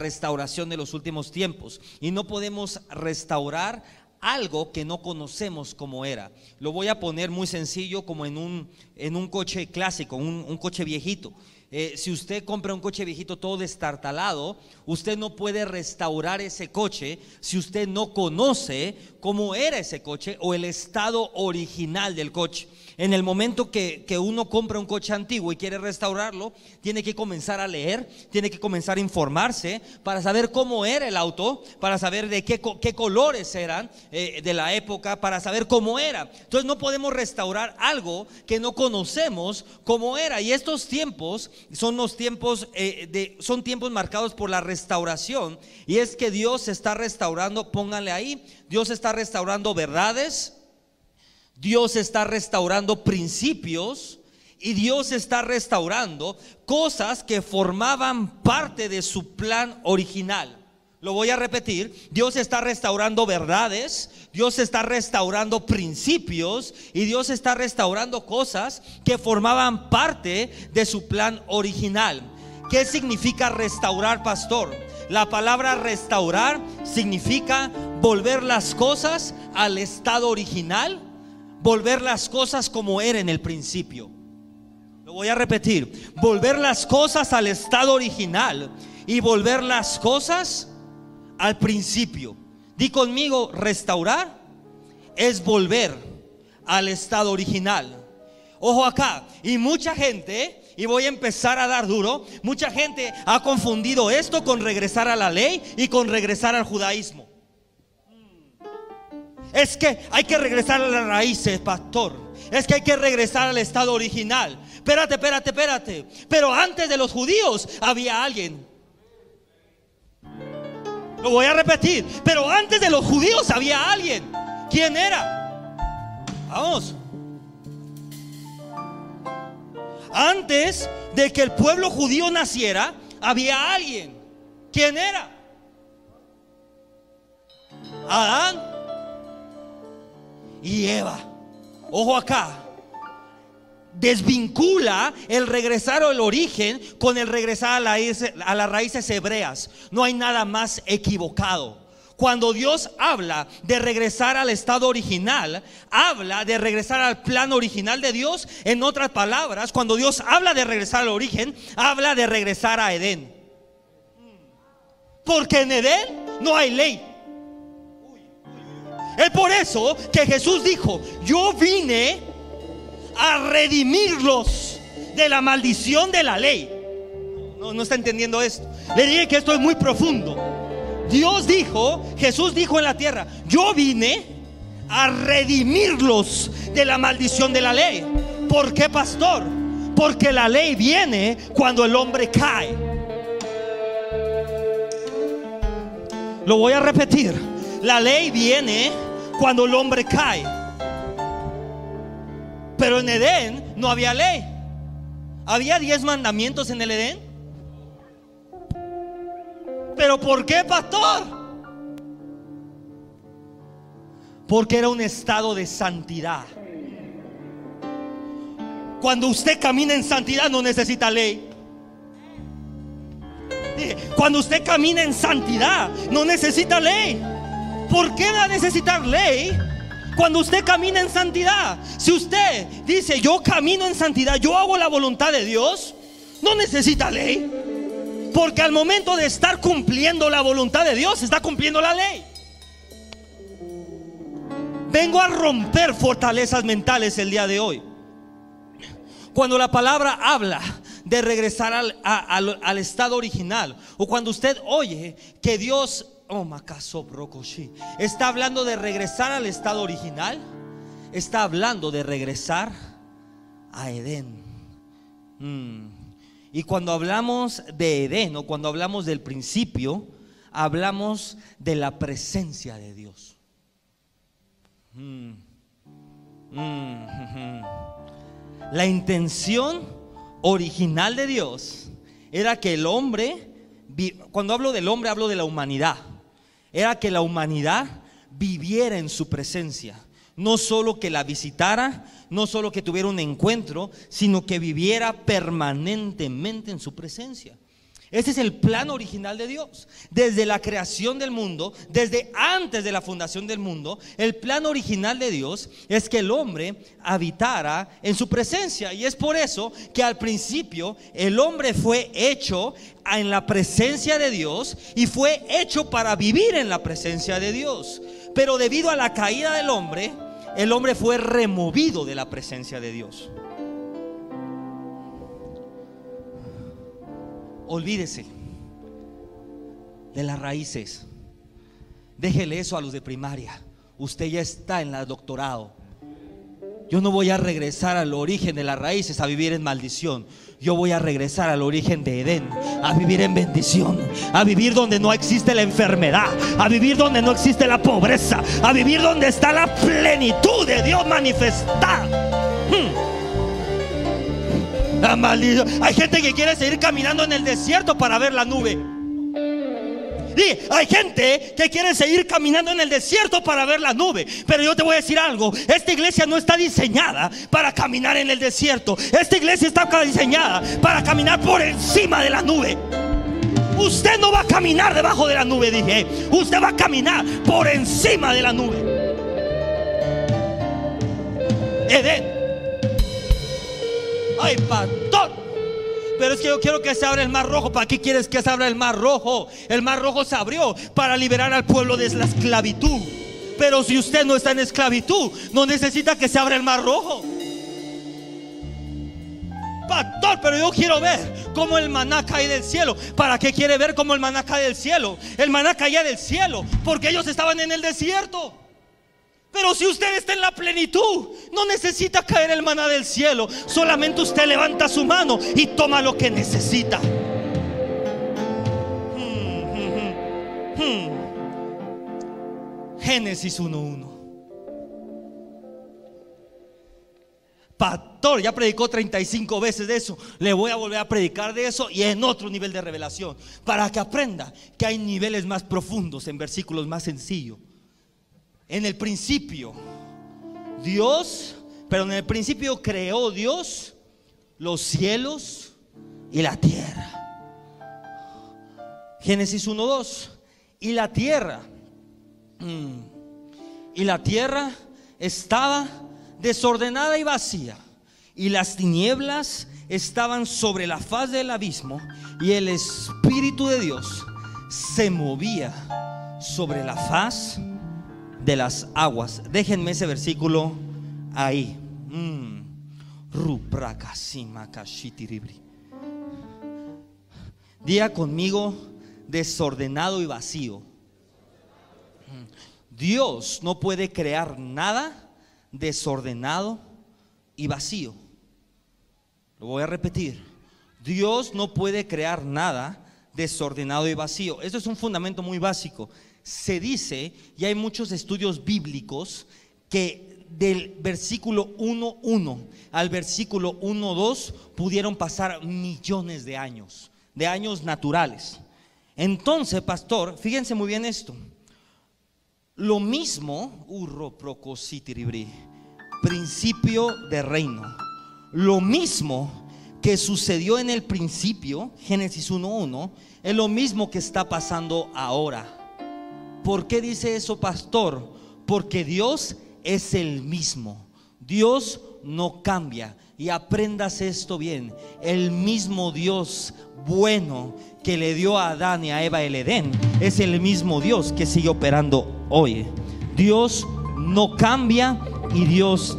restauración de los últimos tiempos. Y no podemos restaurar algo que no conocemos como era. Lo voy a poner muy sencillo como en un, en un coche clásico, un, coche viejito. Eh, si usted compra un coche viejito todo destartalado, usted no puede restaurar ese coche si usted no conoce cómo era ese coche o el estado original del coche. En el momento que, uno compra un coche antiguo y quiere restaurarlo, tiene que comenzar a leer, tiene que comenzar a informarse para saber cómo era el auto, para saber de qué, qué colores eran eh, de la época, para saber cómo era. Entonces no podemos restaurar algo que no conocemos cómo era. Y estos tiempos son los tiempos, eh, de, son tiempos marcados por la restauración. Y es que Dios está restaurando, pónganle ahí, Dios está restaurando verdades Dios está restaurando principios y Dios está restaurando cosas que formaban parte de su plan original. Lo voy a repetir, Dios está restaurando verdades, Dios está restaurando principios y Dios está restaurando cosas que formaban parte de su plan original. ¿Qué significa restaurar, pastor? La palabra restaurar significa volver las cosas al estado original volver las cosas como era en el principio. Lo voy a repetir, volver las cosas al estado original y volver las cosas al principio. Di conmigo, restaurar es volver al estado original. Ojo acá, y mucha gente, y voy a empezar a dar duro, mucha gente ha confundido esto con regresar a la ley y con regresar al judaísmo. Es que hay que regresar a las raíces, pastor. Es que hay que regresar al estado original. Espérate, espérate, espérate. Pero antes de los judíos había alguien. Lo voy a repetir. Pero antes de los judíos había alguien. ¿Quién era? Vamos. Antes de que el pueblo judío naciera, había alguien. ¿Quién era? Adán y Eva. Ojo acá. Desvincula el regresar al origen con el regresar a, a las raíces hebreas. No hay nada más equivocado. Cuando Dios habla de regresar al estado original, habla de regresar al plan original de Dios. En otras palabras, cuando Dios habla de regresar al origen, habla de regresar a Edén. Porque en Edén no hay ley. Es por eso que Jesús dijo, yo vine a redimirlos de la maldición de la ley. No, está entendiendo esto. Le dije que esto es muy profundo. Dios dijo, Jesús dijo en la tierra, yo vine a redimirlos de la maldición de la ley. ¿Por qué, pastor? Porque la ley viene cuando el hombre cae. Lo voy a repetir. La ley viene cuando el hombre cae. Pero en Edén no había ley. ¿Había diez mandamientos en el Edén? ¿Pero por qué, pastor? Porque era un estado de santidad. Cuando usted camina en santidad no necesita ley. Cuando usted camina en santidad no necesita ley. ¿Por qué va a necesitar ley cuando usted camina en santidad? Si usted dice, yo camino en santidad, yo hago la voluntad de Dios, no necesita ley. Porque al momento de estar cumpliendo la voluntad de Dios, está cumpliendo la ley. Vengo a romper fortalezas mentales el día de hoy. Cuando la palabra habla de regresar al, al estado original, o cuando usted oye que Dios Oh, Está hablando de regresar al estado original. Está hablando de regresar a Edén. Mm. Y cuando hablamos de Edén o cuando hablamos del principio, hablamos de la presencia de Dios. Mm. Mm. La intención original de Dios era que el hombre, cuando hablo del hombre hablo de la humanidad, era que la humanidad viviera en su presencia. No solo que la visitara, no solo que tuviera un encuentro, sino que viviera permanentemente en su presencia. Ese es el plan original de Dios. Desde la creación del mundo, desde antes de la fundación del mundo, el plan original de Dios es que el hombre habitara en su presencia. Y es por eso que al principio el hombre fue hecho en la presencia de Dios y fue hecho para vivir en la presencia de Dios. Pero debido a la caída del hombre, el hombre fue removido de la presencia de Dios. Olvídese de las raíces. Déjele eso a los de primaria. Usted ya está en el doctorado. Yo no voy a regresar al origen de las raíces a vivir en maldición. Yo voy a regresar al origen de Edén, a vivir en bendición, a vivir donde no existe la enfermedad, a vivir donde no existe la pobreza, a vivir donde está la plenitud de Dios manifestada. Hay gente que quiere seguir caminando en el desierto para ver la nube. Y hay gente que quiere seguir caminando en el desierto para ver la nube. Pero yo te voy a decir algo. Esta iglesia no está diseñada para caminar en el desierto. Esta iglesia está diseñada para caminar por encima de la nube. Usted no va a caminar debajo de la nube, dije. Usted va a caminar por encima de la nube. Edén ay, pastor. Pero es que yo quiero que se abra el mar rojo. ¿Para qué quieres que se abra el mar rojo? El mar rojo se abrió para liberar al pueblo de la esclavitud. Pero si usted no está en esclavitud, no necesita que se abra el mar rojo. Pastor, pero yo quiero ver cómo el maná cae del cielo. ¿Para qué quiere ver cómo el maná cae del cielo? El maná caía del cielo porque ellos estaban en el desierto. Pero si usted está en la plenitud, no necesita caer el maná del cielo. Solamente usted levanta su mano y toma lo que necesita. Hmm, hmm, hmm. Génesis 1.1. Pastor, ya predicó 35 veces de eso. Le voy a volver a predicar de eso y en otro nivel de revelación. Para que aprenda que hay niveles más profundos en versículos más sencillos. En el principio, Dios, pero en el principio creó Dios los cielos y la tierra. Génesis 1.2. Y la tierra, mm, y la tierra estaba desordenada y vacía, y las tinieblas estaban sobre la faz del abismo, y el Espíritu de Dios se movía sobre la faz de las aguas. Déjenme ese versículo ahí. Mm. Día conmigo desordenado y vacío. Dios no puede crear nada desordenado y vacío. Lo voy a repetir. Dios no puede crear nada desordenado y vacío. Eso es un fundamento muy básico se dice, y hay muchos estudios bíblicos, que del versículo 1.1 al versículo 1.2 pudieron pasar millones de años, de años naturales. Entonces, pastor, fíjense muy bien esto. Lo mismo, principio de reino. Lo mismo que sucedió en el principio, Génesis 1.1, es lo mismo que está pasando ahora. ¿Por qué dice eso, pastor? Porque Dios es el mismo. Dios no cambia. Y aprendas esto bien. El mismo Dios bueno que le dio a Adán y a Eva el Edén es el mismo Dios que sigue operando hoy. Dios no cambia y Dios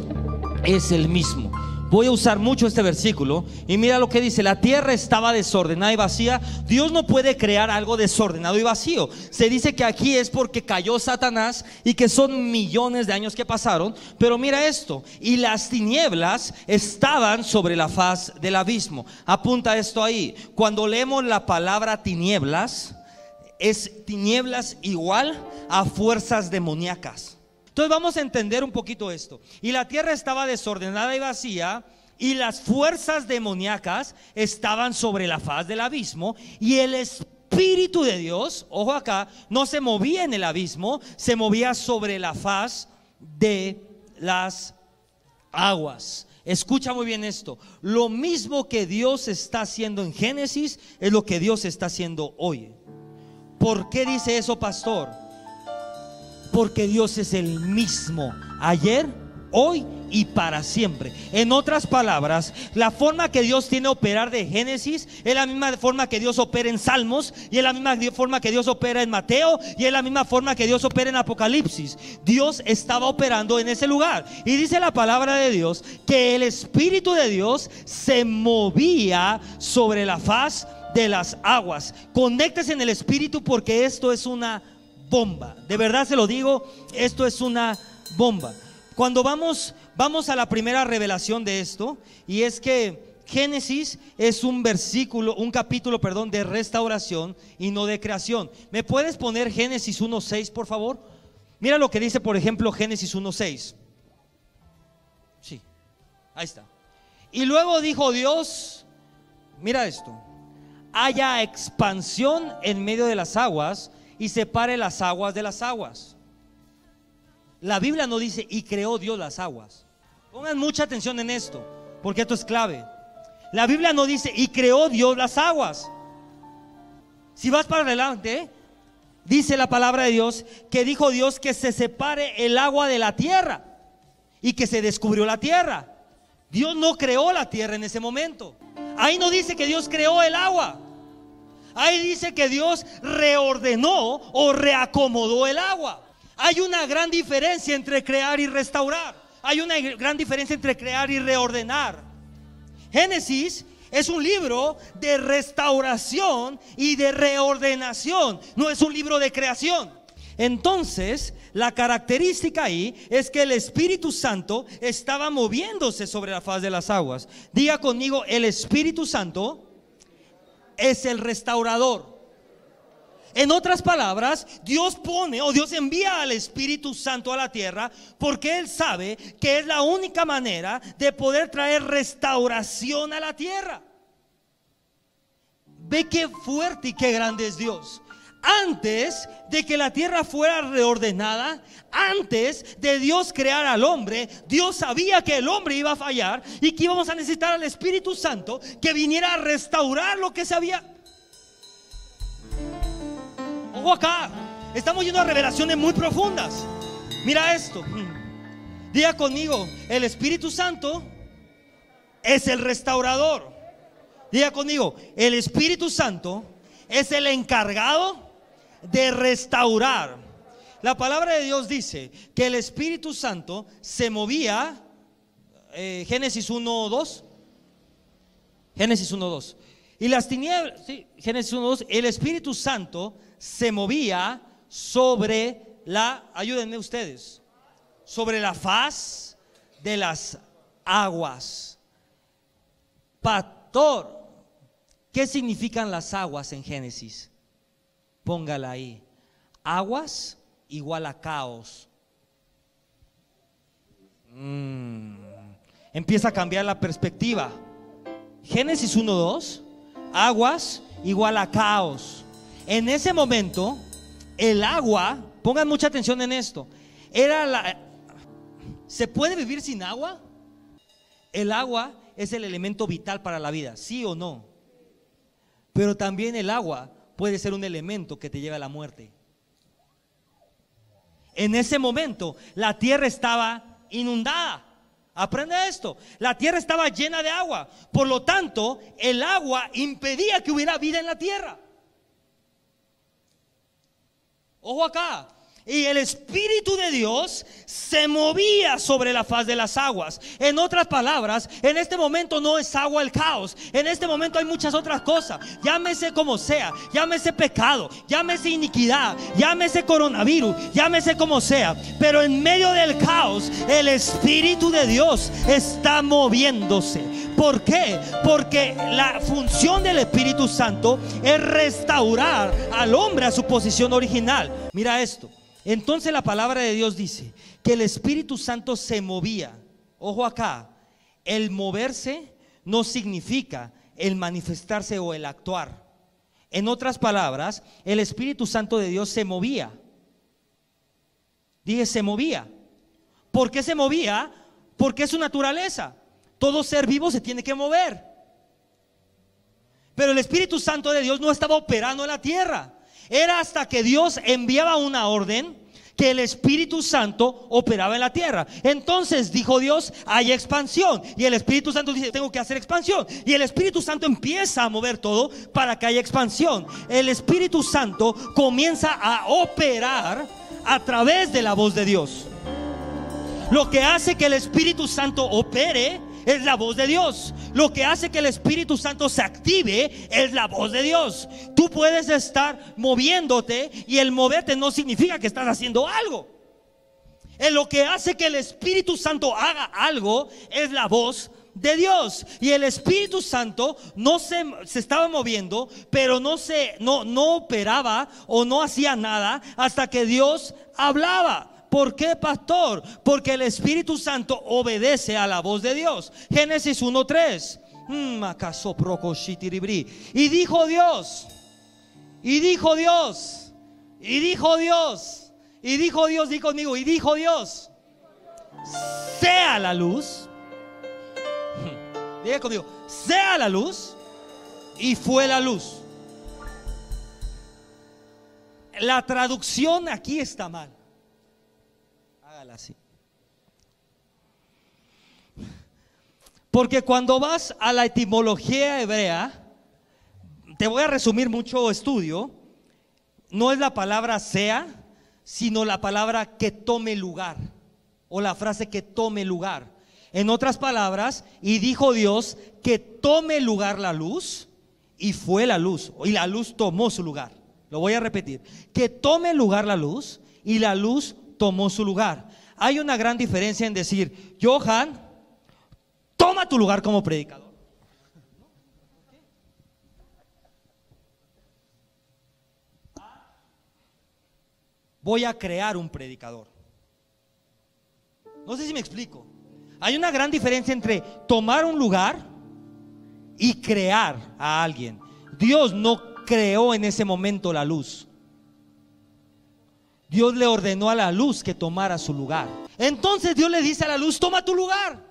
es el mismo. Voy a usar mucho este versículo y mira lo que dice, la tierra estaba desordenada y vacía. Dios no puede crear algo desordenado y vacío. Se dice que aquí es porque cayó Satanás y que son millones de años que pasaron. Pero mira esto, y las tinieblas estaban sobre la faz del abismo. Apunta esto ahí. Cuando leemos la palabra tinieblas, es tinieblas igual a fuerzas demoníacas. Entonces vamos a entender un poquito esto. Y la tierra estaba desordenada y vacía y las fuerzas demoníacas estaban sobre la faz del abismo y el Espíritu de Dios, ojo acá, no se movía en el abismo, se movía sobre la faz de las aguas. Escucha muy bien esto. Lo mismo que Dios está haciendo en Génesis es lo que Dios está haciendo hoy. ¿Por qué dice eso, pastor? Porque Dios es el mismo ayer, hoy y para siempre. En otras palabras, la forma que Dios tiene de operar de Génesis es la misma forma que Dios opera en Salmos y es la misma forma que Dios opera en Mateo y es la misma forma que Dios opera en Apocalipsis. Dios estaba operando en ese lugar y dice la palabra de Dios que el Espíritu de Dios se movía sobre la faz de las aguas. Conéctese en el Espíritu porque esto es una bomba. De verdad se lo digo, esto es una bomba. Cuando vamos, vamos a la primera revelación de esto, y es que Génesis es un versículo, un capítulo, perdón, de restauración y no de creación. ¿Me puedes poner Génesis 1.6, por favor? Mira lo que dice, por ejemplo, Génesis 1.6. Sí, ahí está. Y luego dijo Dios, mira esto, haya expansión en medio de las aguas y separe las aguas de las aguas. La Biblia no dice y creó Dios las aguas. Pongan mucha atención en esto, porque esto es clave. La Biblia no dice y creó Dios las aguas. Si vas para adelante, dice la palabra de Dios que dijo Dios que se separe el agua de la tierra y que se descubrió la tierra. Dios no creó la tierra en ese momento. Ahí no dice que Dios creó el agua. Ahí dice que Dios reordenó o reacomodó el agua. Hay una gran diferencia entre crear y restaurar. Hay una gran diferencia entre crear y reordenar. Génesis es un libro de restauración y de reordenación. No es un libro de creación. Entonces, la característica ahí es que el Espíritu Santo estaba moviéndose sobre la faz de las aguas. Diga conmigo, el Espíritu Santo es el restaurador. En otras palabras, Dios pone o Dios envía al Espíritu Santo a la tierra porque Él sabe que es la única manera de poder traer restauración a la tierra. Ve qué fuerte y qué grande es Dios. Antes de que la tierra fuera reordenada, antes de Dios crear al hombre, Dios sabía que el hombre iba a fallar y que íbamos a necesitar al Espíritu Santo que viniera a restaurar lo que se había acá. Estamos yendo a revelaciones muy profundas. Mira esto. Diga conmigo, el Espíritu Santo es el restaurador. Diga conmigo, el Espíritu Santo es el encargado de restaurar. La palabra de Dios dice que el Espíritu Santo se movía, eh, Génesis 1, 2. Génesis 1, 2. Y las tinieblas, Génesis 1, 2, el Espíritu Santo se movía sobre la, ayúdenme ustedes, sobre la faz de las aguas. Pastor, ¿qué significan las aguas en Génesis? Póngala ahí. Aguas igual a caos. Mm. Empieza a cambiar la perspectiva. Génesis 1.2, aguas igual a caos. En ese momento, el agua, pongan mucha atención en esto, era la... ¿Se puede vivir sin agua? El agua es el elemento vital para la vida, sí o no. Pero también el agua puede ser un elemento que te lleva a la muerte. En ese momento la tierra estaba inundada. Aprende esto. La tierra estaba llena de agua. Por lo tanto, el agua impedía que hubiera vida en la tierra. Ojo acá. Y el Espíritu de Dios se movía sobre la faz de las aguas. En otras palabras, en este momento no es agua el caos. En este momento hay muchas otras cosas. Llámese como sea. Llámese pecado. Llámese iniquidad. Llámese coronavirus. Llámese como sea. Pero en medio del caos, el Espíritu de Dios está moviéndose. ¿Por qué? Porque la función del Espíritu Santo es restaurar al hombre a su posición original. Mira esto. Entonces la palabra de Dios dice que el Espíritu Santo se movía. Ojo acá, el moverse no significa el manifestarse o el actuar. En otras palabras, el Espíritu Santo de Dios se movía. Dije, se movía. ¿Por qué se movía? Porque es su naturaleza. todo ser vivo se tiene que mover. Pero el Espíritu Santo de Dios no estaba operando en la tierra. Era hasta que Dios enviaba una orden que el Espíritu Santo operaba en la tierra. Entonces dijo Dios, hay expansión. Y el Espíritu Santo dice, tengo que hacer expansión. Y el Espíritu Santo empieza a mover todo para que haya expansión. El Espíritu Santo comienza a operar a través de la voz de Dios. Lo que hace que el Espíritu Santo opere es la voz de Dios. Lo que hace que el Espíritu Santo se active es la voz de Dios. Tú puedes estar moviéndote y el moverte no significa que estás haciendo algo. En lo que hace que el Espíritu Santo haga algo es la voz de Dios. Y el Espíritu Santo no se, se, estaba moviendo, pero no se no, no operaba o no hacía nada hasta que Dios hablaba. ¿Por qué, pastor? Porque el Espíritu Santo obedece a la voz de Dios. Génesis 1.3. Mm, y dijo Dios, y dijo Dios, y dijo Dios, y dijo Dios, di conmigo, y dijo Dios, sea la luz. Diga conmigo, sea la luz, y fue la luz. La traducción aquí está mal así. Porque cuando vas a la etimología hebrea, te voy a resumir mucho estudio, no es la palabra sea, sino la palabra que tome lugar, o la frase que tome lugar. En otras palabras, y dijo Dios que tome lugar la luz, y fue la luz, y la luz tomó su lugar. Lo voy a repetir, que tome lugar la luz, y la luz tomó su lugar. Hay una gran diferencia en decir, Johan, toma tu lugar como predicador. Voy a crear un predicador. No sé si me explico. Hay una gran diferencia entre tomar un lugar y crear a alguien. Dios no creó en ese momento la luz. Dios le ordenó a la luz que tomara su lugar. Entonces Dios le dice a la luz, toma tu lugar.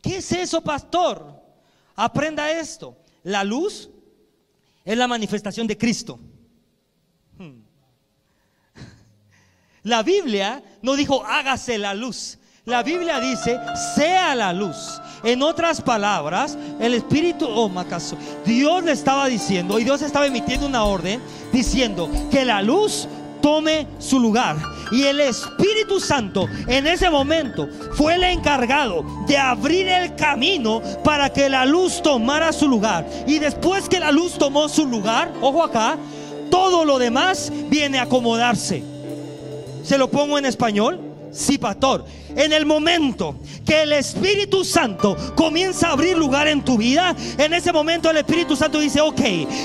¿Qué es eso, pastor? Aprenda esto. La luz es la manifestación de Cristo. Hmm. La Biblia no dijo hágase la luz. La Biblia dice sea la luz. En otras palabras, el Espíritu, oh Macaso, Dios le estaba diciendo y Dios estaba emitiendo una orden diciendo que la luz tome su lugar. Y el Espíritu Santo en ese momento fue el encargado de abrir el camino para que la luz tomara su lugar. Y después que la luz tomó su lugar, ojo acá, todo lo demás viene a acomodarse. Se lo pongo en español. Sí, pastor. En el momento que el Espíritu Santo comienza a abrir lugar en tu vida, en ese momento el Espíritu Santo dice, ok,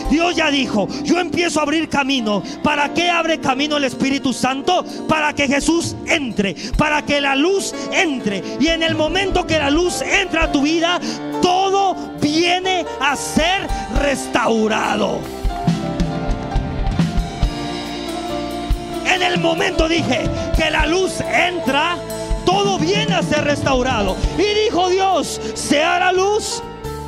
Dios ya dijo, yo empiezo a abrir camino. ¿Para qué abre camino el Espíritu Santo? Para que Jesús entre, para que la luz entre. Y en el momento que la luz entra a tu vida, todo viene a ser restaurado. En el momento dije que la luz entra, todo viene a ser restaurado. Y dijo Dios, sea la luz.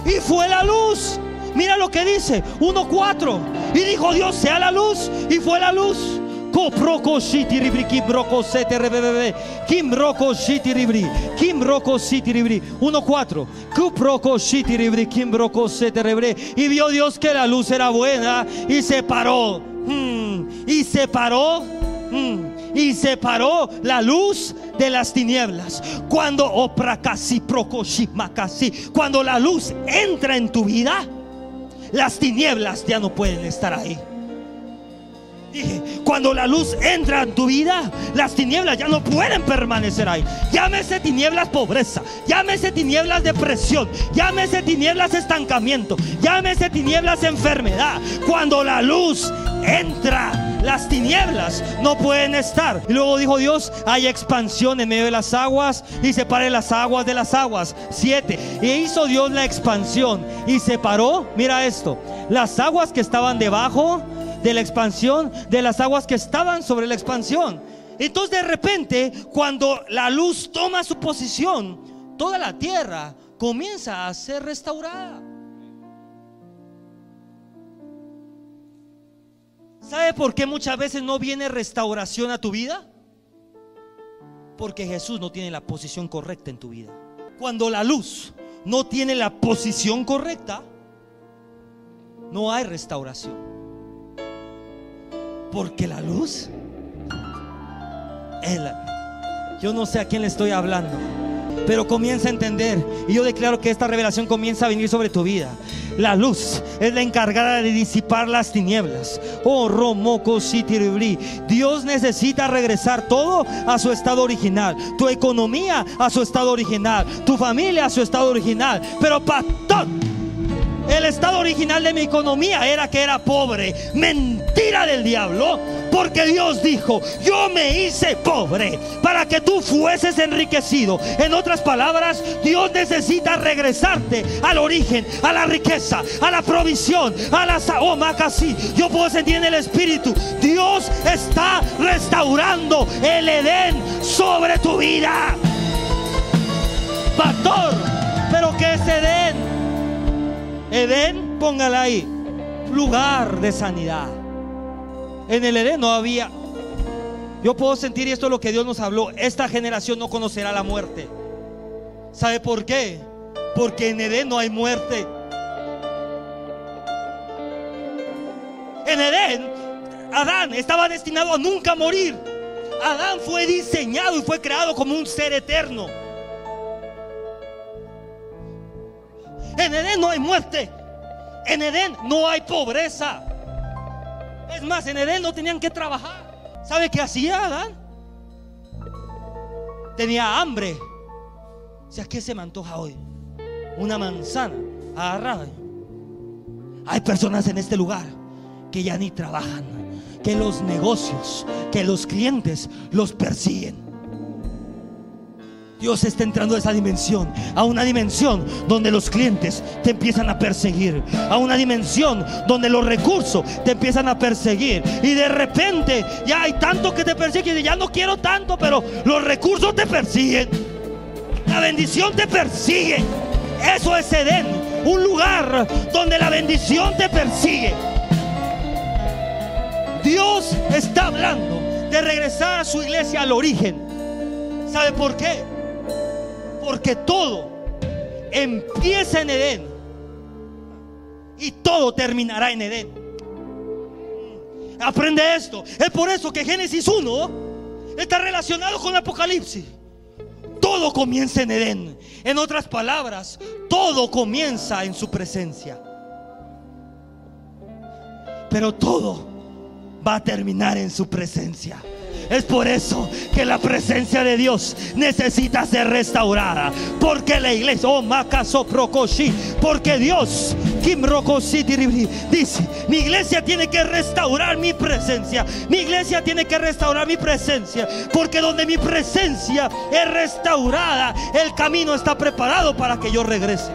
Y fue la luz. Mira lo que dice 1.4. Y dijo Dios, sea la luz. Y fue la luz. Kim Roko Roko City Ribri, Kim Roko City Ribri, 1-4, Kuproko City Ribri, Kim Roko Sete y vio Dios que la luz era buena y se paró, hmm, y se paró. Y separó la luz de las tinieblas. Cuando cuando la luz entra en tu vida, las tinieblas ya no pueden estar ahí. Cuando la luz entra en tu vida, las tinieblas ya no pueden permanecer ahí. Llámese tinieblas pobreza, llámese tinieblas depresión, llámese tinieblas estancamiento, llámese tinieblas enfermedad. Cuando la luz entra las tinieblas no pueden estar. Y luego dijo Dios, hay expansión en medio de las aguas y separe las aguas de las aguas. Siete. Y hizo Dios la expansión y separó, mira esto, las aguas que estaban debajo de la expansión de las aguas que estaban sobre la expansión. Entonces de repente, cuando la luz toma su posición, toda la tierra comienza a ser restaurada. ¿Sabe por qué muchas veces no viene restauración a tu vida? Porque Jesús no tiene la posición correcta en tu vida. Cuando la luz no tiene la posición correcta, no hay restauración. Porque la luz, es yo no sé a quién le estoy hablando, pero comienza a entender. Y yo declaro que esta revelación comienza a venir sobre tu vida. La luz es la encargada de disipar las tinieblas. Oh, Romoco Dios necesita regresar todo a su estado original. Tu economía a su estado original. Tu familia a su estado original. Pero pastor, el estado original de mi economía era que era pobre. Mentira del diablo. Porque Dios dijo, yo me hice pobre para que tú fueses enriquecido. En otras palabras, Dios necesita regresarte al origen, a la riqueza, a la provisión, a la oh, casi. Yo puedo sentir en el Espíritu. Dios está restaurando el Edén sobre tu vida. Pastor, pero ¿qué es Edén? Edén, póngala ahí, lugar de sanidad. En el Edén no había. Yo puedo sentir, y esto es lo que Dios nos habló, esta generación no conocerá la muerte. ¿Sabe por qué? Porque en Edén no hay muerte. En Edén, Adán estaba destinado a nunca morir. Adán fue diseñado y fue creado como un ser eterno. En Edén no hay muerte. En Edén no hay pobreza. Es más, en Edén no tenían que trabajar. ¿Sabe qué hacía Adán? Tenía hambre. O sea, ¿qué se me antoja hoy? Una manzana agarrada. Hay personas en este lugar que ya ni trabajan, que los negocios, que los clientes los persiguen. Dios está entrando a esa dimensión, a una dimensión donde los clientes te empiezan a perseguir, a una dimensión donde los recursos te empiezan a perseguir y de repente ya hay tanto que te persiguen y ya no quiero tanto, pero los recursos te persiguen, la bendición te persigue. Eso es Edén, un lugar donde la bendición te persigue. Dios está hablando de regresar a su iglesia al origen. ¿Sabe por qué? Porque todo empieza en Edén y todo terminará en Edén. Aprende esto. Es por eso que Génesis 1 está relacionado con Apocalipsis. Todo comienza en Edén. En otras palabras, todo comienza en su presencia. Pero todo va a terminar en su presencia. Es por eso que la presencia de Dios necesita ser restaurada. Porque la iglesia, oh porque Dios, Kim dice: Mi iglesia tiene que restaurar mi presencia. Mi iglesia tiene que restaurar mi presencia. Porque donde mi presencia es restaurada, el camino está preparado para que yo regrese.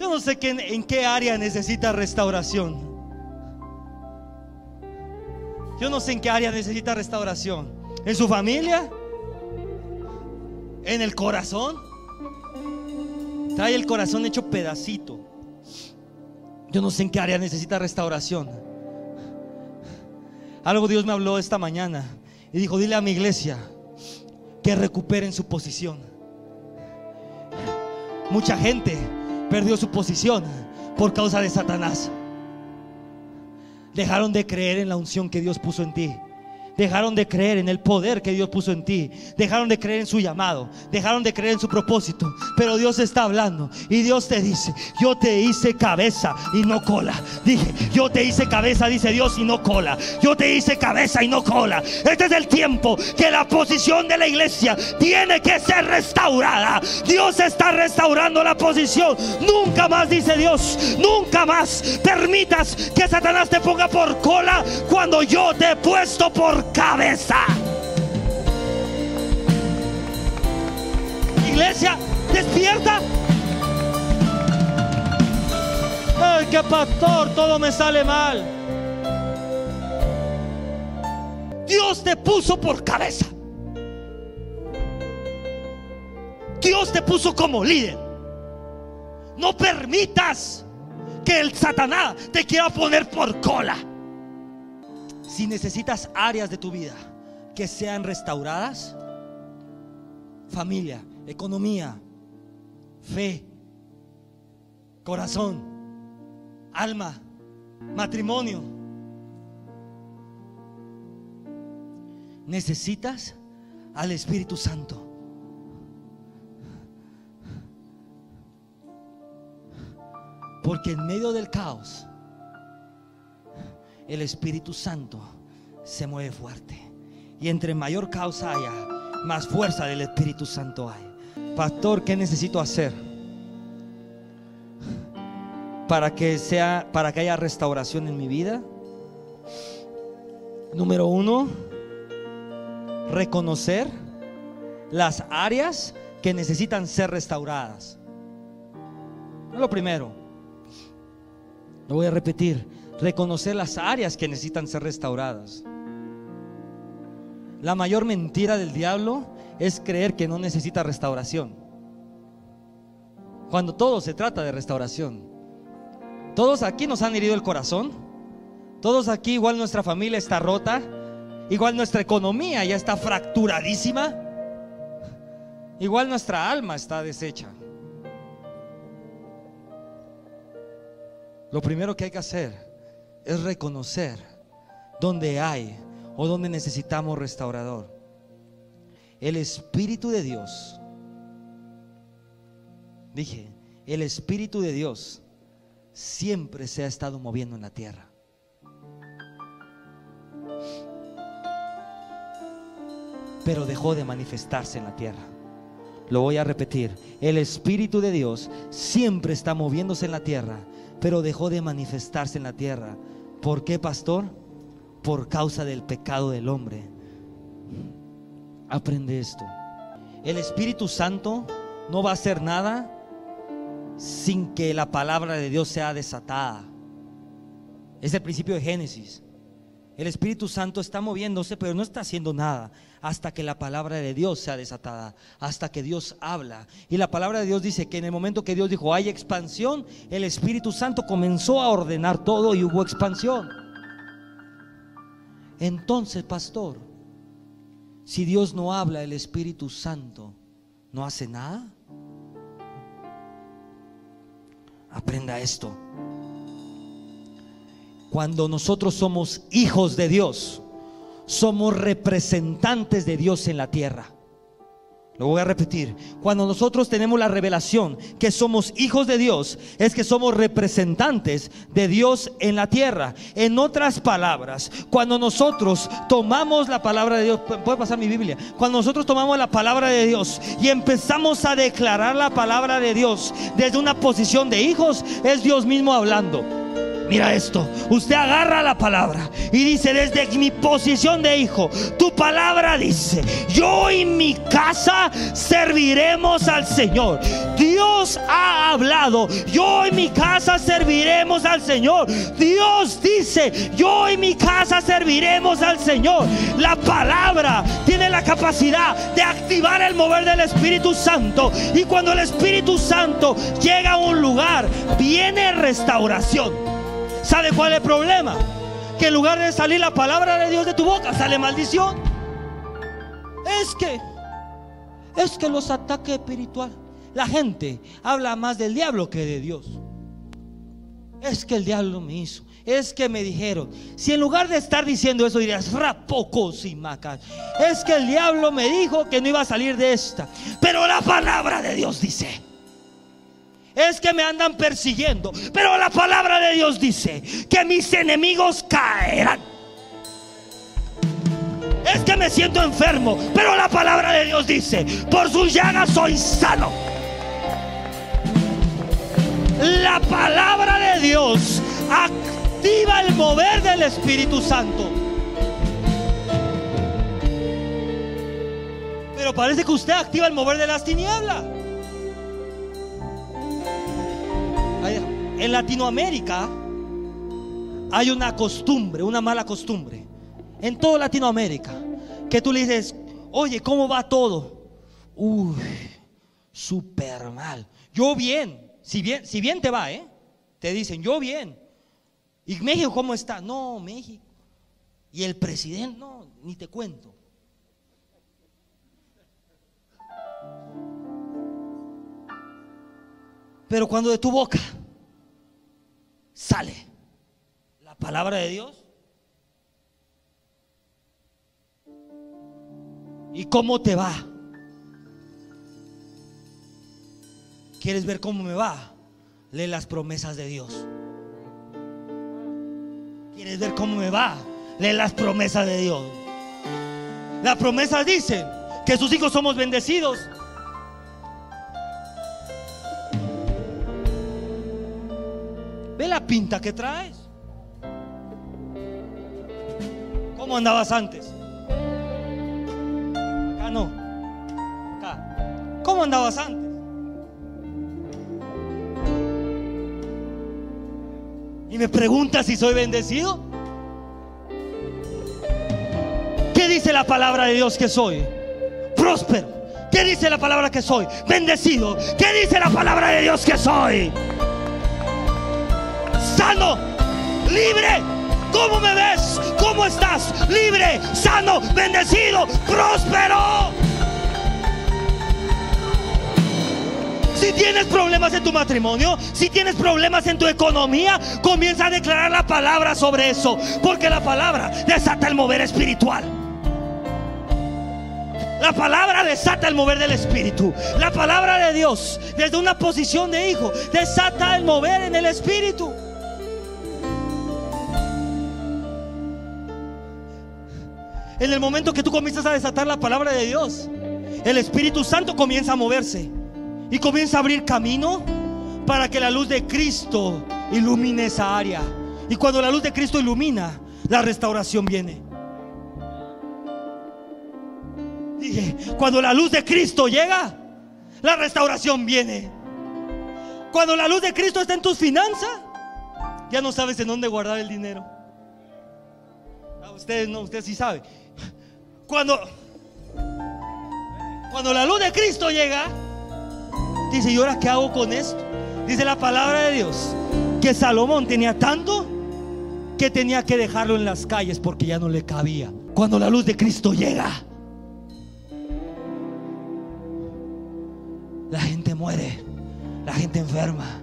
Yo no sé en qué área necesita restauración. Yo no sé en qué área necesita restauración. ¿En su familia? ¿En el corazón? Trae el corazón hecho pedacito. Yo no sé en qué área necesita restauración. Algo Dios me habló esta mañana y dijo, dile a mi iglesia que recuperen su posición. Mucha gente perdió su posición por causa de Satanás. Dejaron de creer en la unción que Dios puso en ti. Dejaron de creer en el poder que Dios puso en ti. Dejaron de creer en su llamado. Dejaron de creer en su propósito. Pero Dios está hablando. Y Dios te dice, yo te hice cabeza y no cola. Dije, yo te hice cabeza, dice Dios, y no cola. Yo te hice cabeza y no cola. Este es el tiempo que la posición de la iglesia tiene que ser restaurada. Dios está restaurando la posición. Nunca más, dice Dios, nunca más permitas que Satanás te ponga por cola cuando yo te he puesto por cabeza. Iglesia, despierta. Ay, que pastor, todo me sale mal. Dios te puso por cabeza. Dios te puso como líder. No permitas que el Satanás te quiera poner por cola. Si necesitas áreas de tu vida que sean restauradas, familia, economía, fe, corazón, alma, matrimonio, necesitas al Espíritu Santo. Porque en medio del caos, el Espíritu Santo se mueve fuerte. Y entre mayor caos haya, más fuerza del Espíritu Santo hay. Pastor, ¿qué necesito hacer? Para que sea, para que haya restauración en mi vida. Número uno, reconocer las áreas que necesitan ser restauradas. Es lo primero. Lo voy a repetir. Reconocer las áreas que necesitan ser restauradas. La mayor mentira del diablo es creer que no necesita restauración. Cuando todo se trata de restauración. Todos aquí nos han herido el corazón. Todos aquí igual nuestra familia está rota. Igual nuestra economía ya está fracturadísima. Igual nuestra alma está deshecha. Lo primero que hay que hacer es reconocer dónde hay o dónde necesitamos restaurador. El Espíritu de Dios, dije, el Espíritu de Dios siempre se ha estado moviendo en la tierra. Pero dejó de manifestarse en la tierra. Lo voy a repetir. El Espíritu de Dios siempre está moviéndose en la tierra pero dejó de manifestarse en la tierra. ¿Por qué, pastor? Por causa del pecado del hombre. Aprende esto. El Espíritu Santo no va a hacer nada sin que la palabra de Dios sea desatada. Es el principio de Génesis. El Espíritu Santo está moviéndose, pero no está haciendo nada hasta que la palabra de Dios sea desatada, hasta que Dios habla. Y la palabra de Dios dice que en el momento que Dios dijo hay expansión, el Espíritu Santo comenzó a ordenar todo y hubo expansión. Entonces, pastor, si Dios no habla, el Espíritu Santo no hace nada. Aprenda esto. Cuando nosotros somos hijos de Dios, somos representantes de Dios en la tierra. Lo voy a repetir. Cuando nosotros tenemos la revelación que somos hijos de Dios, es que somos representantes de Dios en la tierra. En otras palabras, cuando nosotros tomamos la palabra de Dios, puede pasar mi Biblia, cuando nosotros tomamos la palabra de Dios y empezamos a declarar la palabra de Dios desde una posición de hijos, es Dios mismo hablando. Mira esto, usted agarra la palabra y dice desde mi posición de hijo, tu palabra dice, yo y mi casa serviremos al Señor. Dios ha hablado, yo y mi casa serviremos al Señor. Dios dice, yo y mi casa serviremos al Señor. La palabra tiene la capacidad de activar el mover del Espíritu Santo. Y cuando el Espíritu Santo llega a un lugar, viene restauración. ¿Sabe cuál es el problema? Que en lugar de salir la palabra de Dios de tu boca, sale maldición. Es que, es que los ataques espirituales, la gente habla más del diablo que de Dios. Es que el diablo me hizo. Es que me dijeron, si en lugar de estar diciendo eso dirías, rapocos y macas, es que el diablo me dijo que no iba a salir de esta. Pero la palabra de Dios dice, es que me andan persiguiendo. Pero la palabra de Dios dice que mis enemigos caerán. Es que me siento enfermo, pero la palabra de Dios dice, por sus llagas soy sano. La palabra de Dios activa el mover del Espíritu Santo. Pero parece que usted activa el mover de las tinieblas. En Latinoamérica hay una costumbre, una mala costumbre. En toda Latinoamérica. Que tú le dices, oye, ¿cómo va todo? Uy, súper mal. Yo bien, si bien, si bien te va, ¿eh? Te dicen, yo bien. ¿Y México cómo está? No, México. Y el presidente, no, ni te cuento. Pero cuando de tu boca sale la palabra de Dios, ¿y cómo te va? ¿Quieres ver cómo me va? Lee las promesas de Dios. ¿Quieres ver cómo me va? Lee las promesas de Dios. Las promesas dicen que sus hijos somos bendecidos. Pinta que traes. ¿Cómo andabas antes? Acá no. Acá. ¿Cómo andabas antes? Y me preguntas si soy bendecido. ¿Qué dice la palabra de Dios que soy? Próspero. ¿Qué dice la palabra que soy? Bendecido. ¿Qué dice la palabra de Dios que soy? Libre. ¿Cómo me ves? ¿Cómo estás? Libre, sano, bendecido, próspero. Si tienes problemas en tu matrimonio, si tienes problemas en tu economía, comienza a declarar la palabra sobre eso. Porque la palabra desata el mover espiritual. La palabra desata el mover del espíritu. La palabra de Dios, desde una posición de hijo, desata el mover en el espíritu. En el momento que tú comienzas a desatar la palabra de Dios, el Espíritu Santo comienza a moverse y comienza a abrir camino para que la luz de Cristo ilumine esa área. Y cuando la luz de Cristo ilumina, la restauración viene. Dije, cuando la luz de Cristo llega, la restauración viene. Cuando la luz de Cristo está en tus finanzas, ya no sabes en dónde guardar el dinero. A ustedes no, ustedes sí saben. Cuando cuando la luz de Cristo llega, dice, ¿y ahora qué hago con esto? Dice la palabra de Dios que Salomón tenía tanto que tenía que dejarlo en las calles porque ya no le cabía. Cuando la luz de Cristo llega, la gente muere, la gente enferma.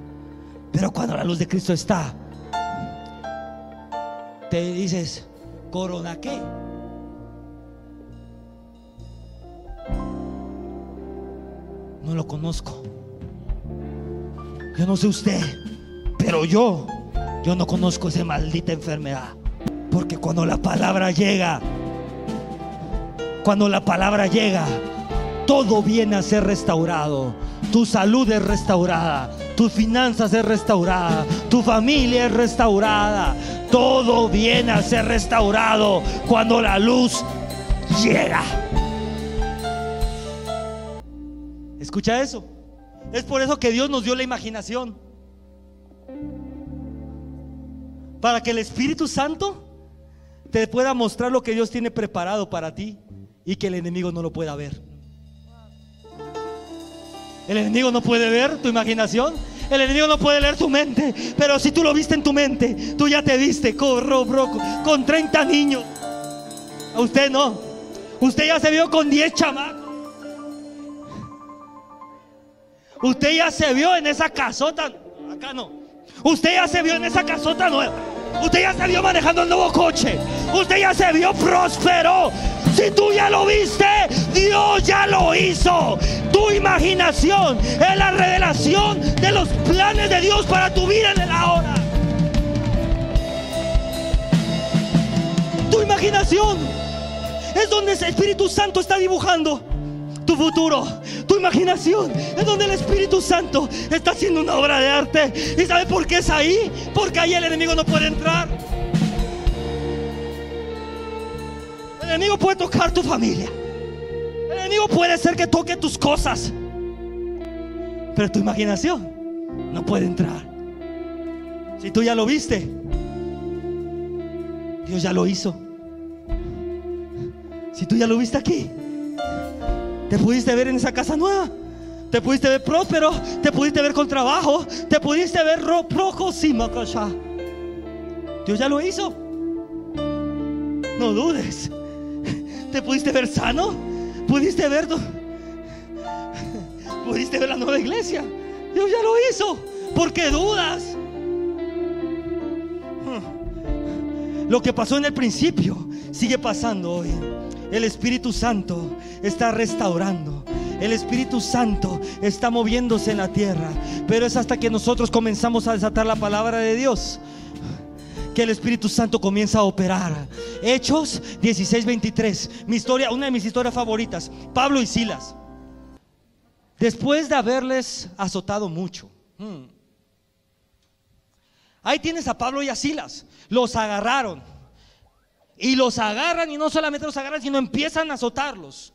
Pero cuando la luz de Cristo está, te dices, ¿corona qué? No lo conozco. Yo no sé usted, pero yo, yo no conozco esa maldita enfermedad. Porque cuando la palabra llega, cuando la palabra llega, todo viene a ser restaurado. Tu salud es restaurada, tus finanzas es restaurada, tu familia es restaurada. Todo viene a ser restaurado cuando la luz llega. Escucha eso. Es por eso que Dios nos dio la imaginación. Para que el Espíritu Santo te pueda mostrar lo que Dios tiene preparado para ti y que el enemigo no lo pueda ver. El enemigo no puede ver tu imaginación. El enemigo no puede leer tu mente. Pero si tú lo viste en tu mente, tú ya te viste corro, con 30 niños. Usted no. Usted ya se vio con 10 chamacos. Usted ya se vio en esa casota. Acá no. Usted ya se vio en esa casota nueva. Usted ya se vio manejando el nuevo coche. Usted ya se vio próspero. Si tú ya lo viste, Dios ya lo hizo. Tu imaginación es la revelación de los planes de Dios para tu vida en el ahora. Tu imaginación es donde el Espíritu Santo está dibujando tu futuro, tu imaginación, es donde el Espíritu Santo está haciendo una obra de arte. ¿Y sabe por qué es ahí? Porque ahí el enemigo no puede entrar. El enemigo puede tocar tu familia. El enemigo puede ser que toque tus cosas. Pero tu imaginación no puede entrar. Si tú ya lo viste, Dios ya lo hizo. Si tú ya lo viste aquí, te pudiste ver en esa casa nueva. te pudiste ver próspero, te pudiste ver con trabajo, te pudiste ver rojo Dios ya lo hizo. No dudes. ¿Te pudiste ver sano? ¿Pudiste ver? ¿Pudiste ver la nueva iglesia? Dios ya lo hizo. ¿Por qué dudas? Lo que pasó en el principio sigue pasando hoy. El Espíritu Santo está restaurando. El Espíritu Santo está moviéndose en la tierra. Pero es hasta que nosotros comenzamos a desatar la palabra de Dios que el Espíritu Santo comienza a operar. Hechos 16:23. Mi historia, una de mis historias favoritas. Pablo y Silas. Después de haberles azotado mucho. Hmm, ahí tienes a Pablo y a Silas. Los agarraron y los agarran y no solamente los agarran, sino empiezan a azotarlos.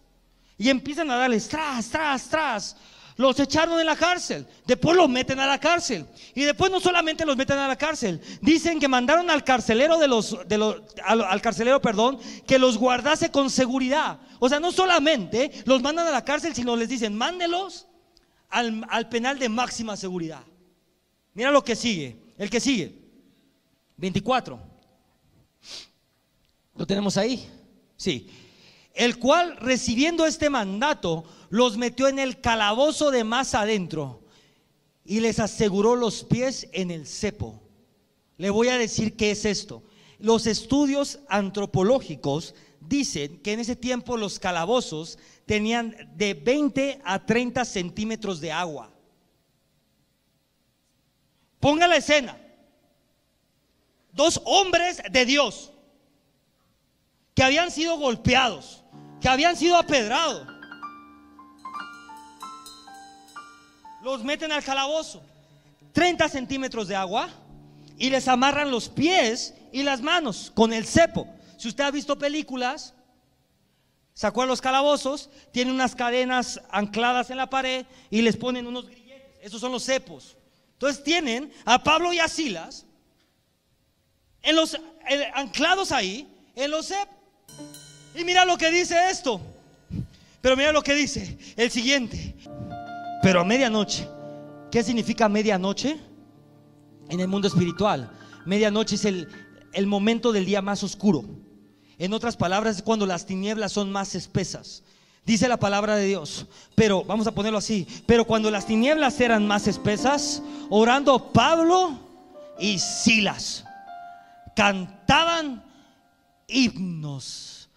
Y empiezan a darles tras, tras, tras. Los echaron en la cárcel. Después los meten a la cárcel. Y después no solamente los meten a la cárcel. Dicen que mandaron al carcelero de los, de los al, carcelero, perdón, que los guardase con seguridad. O sea, no solamente los mandan a la cárcel, sino les dicen, mándelos al, al penal de máxima seguridad. Mira lo que sigue. El que sigue. 24. ¿Lo tenemos ahí? Sí. El cual, recibiendo este mandato, los metió en el calabozo de más adentro y les aseguró los pies en el cepo. Le voy a decir qué es esto. Los estudios antropológicos dicen que en ese tiempo los calabozos tenían de 20 a 30 centímetros de agua. Ponga la escena. Dos hombres de Dios que habían sido golpeados, que habían sido apedrados. Los meten al calabozo, 30 centímetros de agua, y les amarran los pies y las manos con el cepo. Si usted ha visto películas, sacó los calabozos, tiene unas cadenas ancladas en la pared y les ponen unos grilletes. Esos son los cepos. Entonces tienen a Pablo y a Silas en los, eh, anclados ahí en los cepos. Y mira lo que dice esto. Pero mira lo que dice el siguiente. Pero a medianoche. ¿Qué significa medianoche? En el mundo espiritual. Medianoche es el, el momento del día más oscuro. En otras palabras, es cuando las tinieblas son más espesas. Dice la palabra de Dios. Pero, vamos a ponerlo así. Pero cuando las tinieblas eran más espesas, orando Pablo y Silas cantaban himnos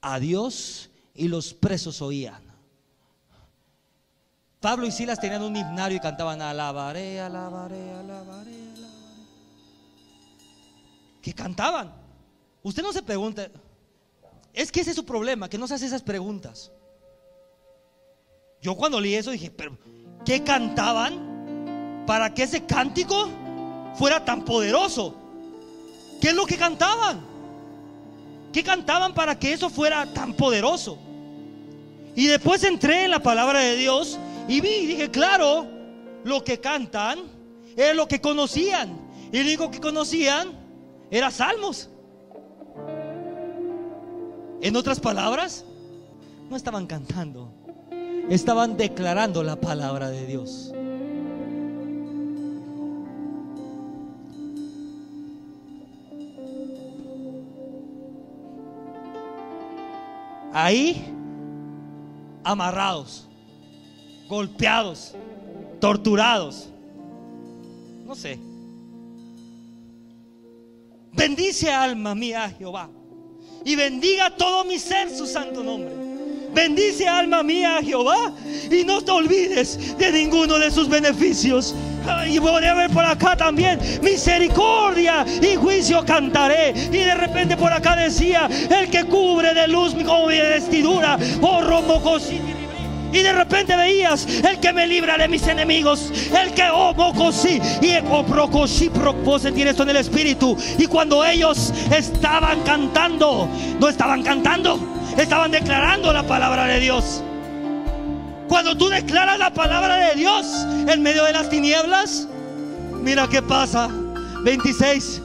a Dios y los presos oían. Pablo y Silas tenían un himnario y cantaban alabaré, alabaré, alabaré, alabaré. Que cantaban. Usted no se pregunta, es que ese es su problema, que no se hace esas preguntas. Yo cuando leí eso dije, pero ¿qué cantaban para que ese cántico fuera tan poderoso? ¿Qué es lo que cantaban? ¿Qué cantaban para que eso fuera tan poderoso? Y después entré en la palabra de Dios y vi y dije, claro, lo que cantan es lo que conocían. Y lo único que conocían era salmos. En otras palabras, no estaban cantando, estaban declarando la palabra de Dios. Ahí amarrados, golpeados, torturados. No sé. Bendice alma mía Jehová y bendiga todo mi ser su santo nombre. Bendice alma mía Jehová y no te olvides de ninguno de sus beneficios. Y voy a ver por acá también misericordia y juicio cantaré. Y de repente por acá decía, el que cubre de luz mi vestidura, oh y de repente veías el que me libra de mis enemigos, el que oh mocosí y oh procosí, puedo sentir esto en el espíritu. Y cuando ellos estaban cantando, no estaban cantando, estaban declarando la palabra de Dios. Cuando tú declaras la palabra de Dios en medio de las tinieblas, mira qué pasa. 26.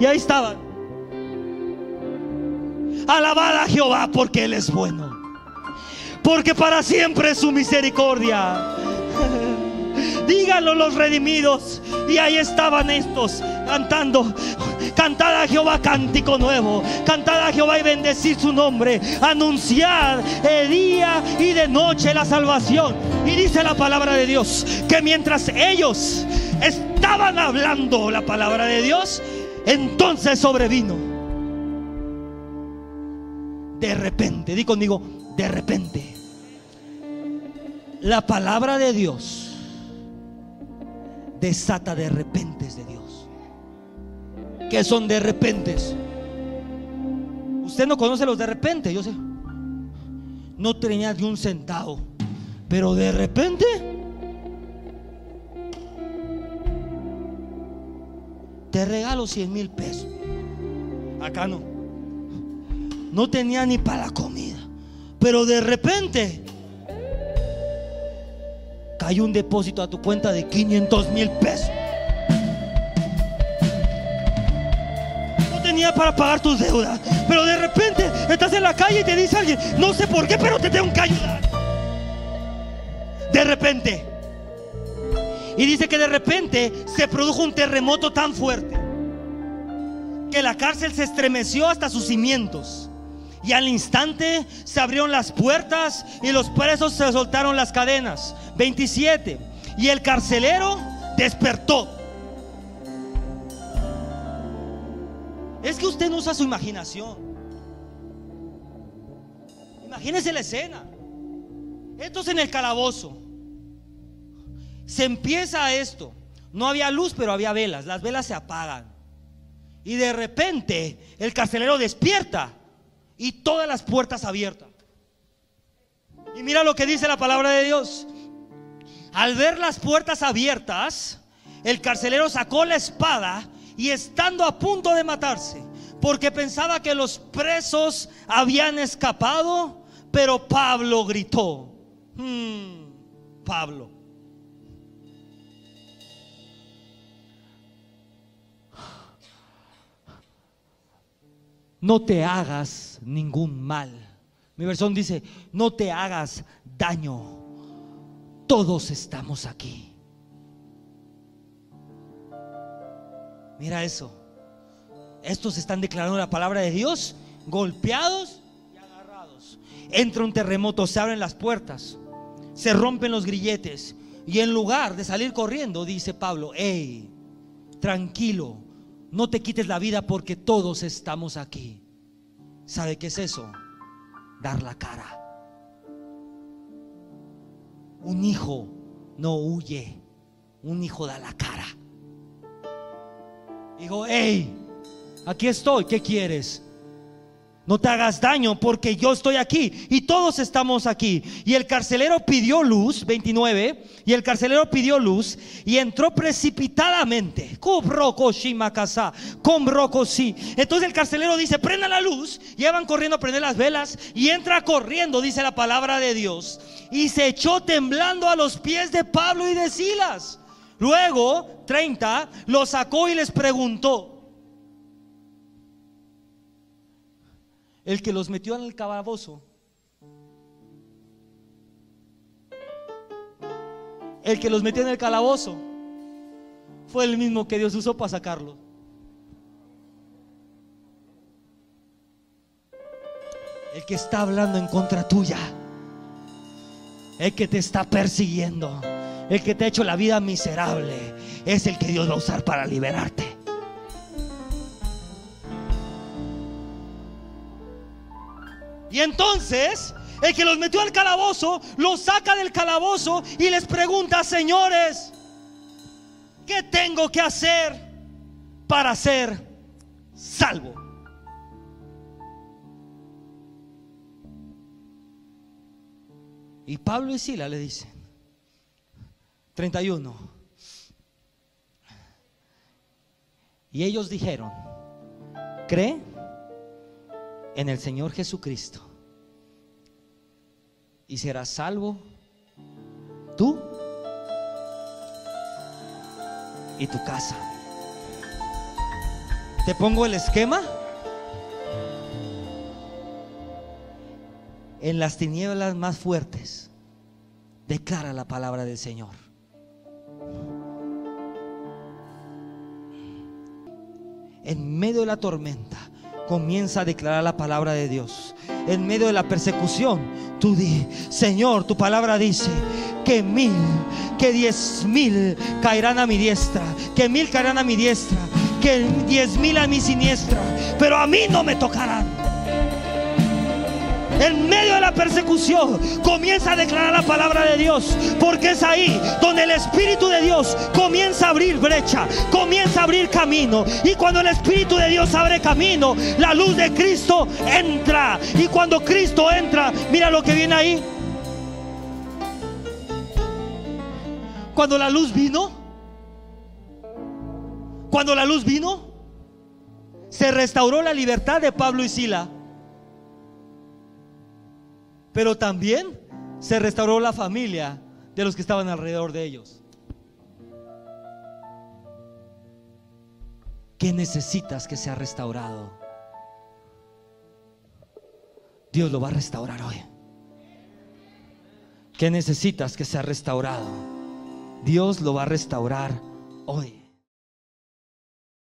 Y ahí estaban. Alabad a Jehová porque Él es bueno porque para siempre es su misericordia. Díganlo los redimidos. Y ahí estaban estos cantando. Cantad a Jehová cántico nuevo. Cantad a Jehová y bendecir su nombre. Anunciad de día y de noche la salvación. Y dice la palabra de Dios que mientras ellos estaban hablando la palabra de Dios, entonces sobrevino. De repente, di conmigo, de repente. La palabra de Dios desata de repentes de Dios. Que son de repentes? Usted no conoce los de repente, yo sé. No tenía de un centavo, pero de repente te regalo 100 mil pesos. Acá no. No tenía ni para la comida, pero de repente hay un depósito a tu cuenta de 500 mil pesos. No tenía para pagar tus deudas, pero de repente estás en la calle y te dice alguien, no sé por qué, pero te tengo que ayudar. De repente. Y dice que de repente se produjo un terremoto tan fuerte que la cárcel se estremeció hasta sus cimientos. Y al instante se abrieron las puertas y los presos se soltaron las cadenas. 27. Y el carcelero despertó. Es que usted no usa su imaginación. Imagínese la escena. Esto es en el calabozo. Se empieza esto. No había luz, pero había velas. Las velas se apagan. Y de repente el carcelero despierta y todas las puertas abiertas. Y mira lo que dice la palabra de Dios. Al ver las puertas abiertas, el carcelero sacó la espada y estando a punto de matarse, porque pensaba que los presos habían escapado, pero Pablo gritó, hmm, Pablo, no te hagas ningún mal. Mi versión dice, no te hagas daño. Todos estamos aquí. Mira eso. Estos están declarando la palabra de Dios, golpeados y agarrados. Entra un terremoto, se abren las puertas, se rompen los grilletes. Y en lugar de salir corriendo, dice Pablo, hey, tranquilo, no te quites la vida porque todos estamos aquí. ¿Sabe qué es eso? Dar la cara. Un hijo no huye, un hijo da la cara. Digo, hey, aquí estoy, ¿qué quieres? No te hagas daño porque yo estoy aquí y todos estamos aquí. Y el carcelero pidió luz, 29, y el carcelero pidió luz y entró precipitadamente. Entonces el carcelero dice, prenda la luz, llevan corriendo a prender las velas y entra corriendo, dice la palabra de Dios. Y se echó temblando a los pies de Pablo y de Silas. Luego, 30, lo sacó y les preguntó. El que los metió en el calabozo, el que los metió en el calabozo, fue el mismo que Dios usó para sacarlos. El que está hablando en contra tuya, el que te está persiguiendo, el que te ha hecho la vida miserable, es el que Dios va a usar para liberarte. Y entonces el que los metió al calabozo los saca del calabozo y les pregunta, señores, ¿qué tengo que hacer para ser salvo? Y Pablo y Sila le dicen, 31. Y ellos dijeron, cree en el Señor Jesucristo y serás salvo tú y tu casa. ¿Te pongo el esquema? en las tinieblas más fuertes, declara la palabra del Señor. En medio de la tormenta, comienza a declarar la palabra de Dios. En medio de la persecución, tú di, Señor, tu palabra dice que mil, que diez mil caerán a mi diestra, que mil caerán a mi diestra, que diez mil a mi siniestra, pero a mí no me tocarán en medio de la persecución, comienza a declarar la palabra de Dios. Porque es ahí donde el Espíritu de Dios comienza a abrir brecha, comienza a abrir camino. Y cuando el Espíritu de Dios abre camino, la luz de Cristo entra. Y cuando Cristo entra, mira lo que viene ahí. Cuando la luz vino, cuando la luz vino, se restauró la libertad de Pablo y Sila pero también se restauró la familia de los que estaban alrededor de ellos. ¿Qué necesitas que sea restaurado? Dios lo va a restaurar hoy. ¿Qué necesitas que sea restaurado? Dios lo va a restaurar hoy.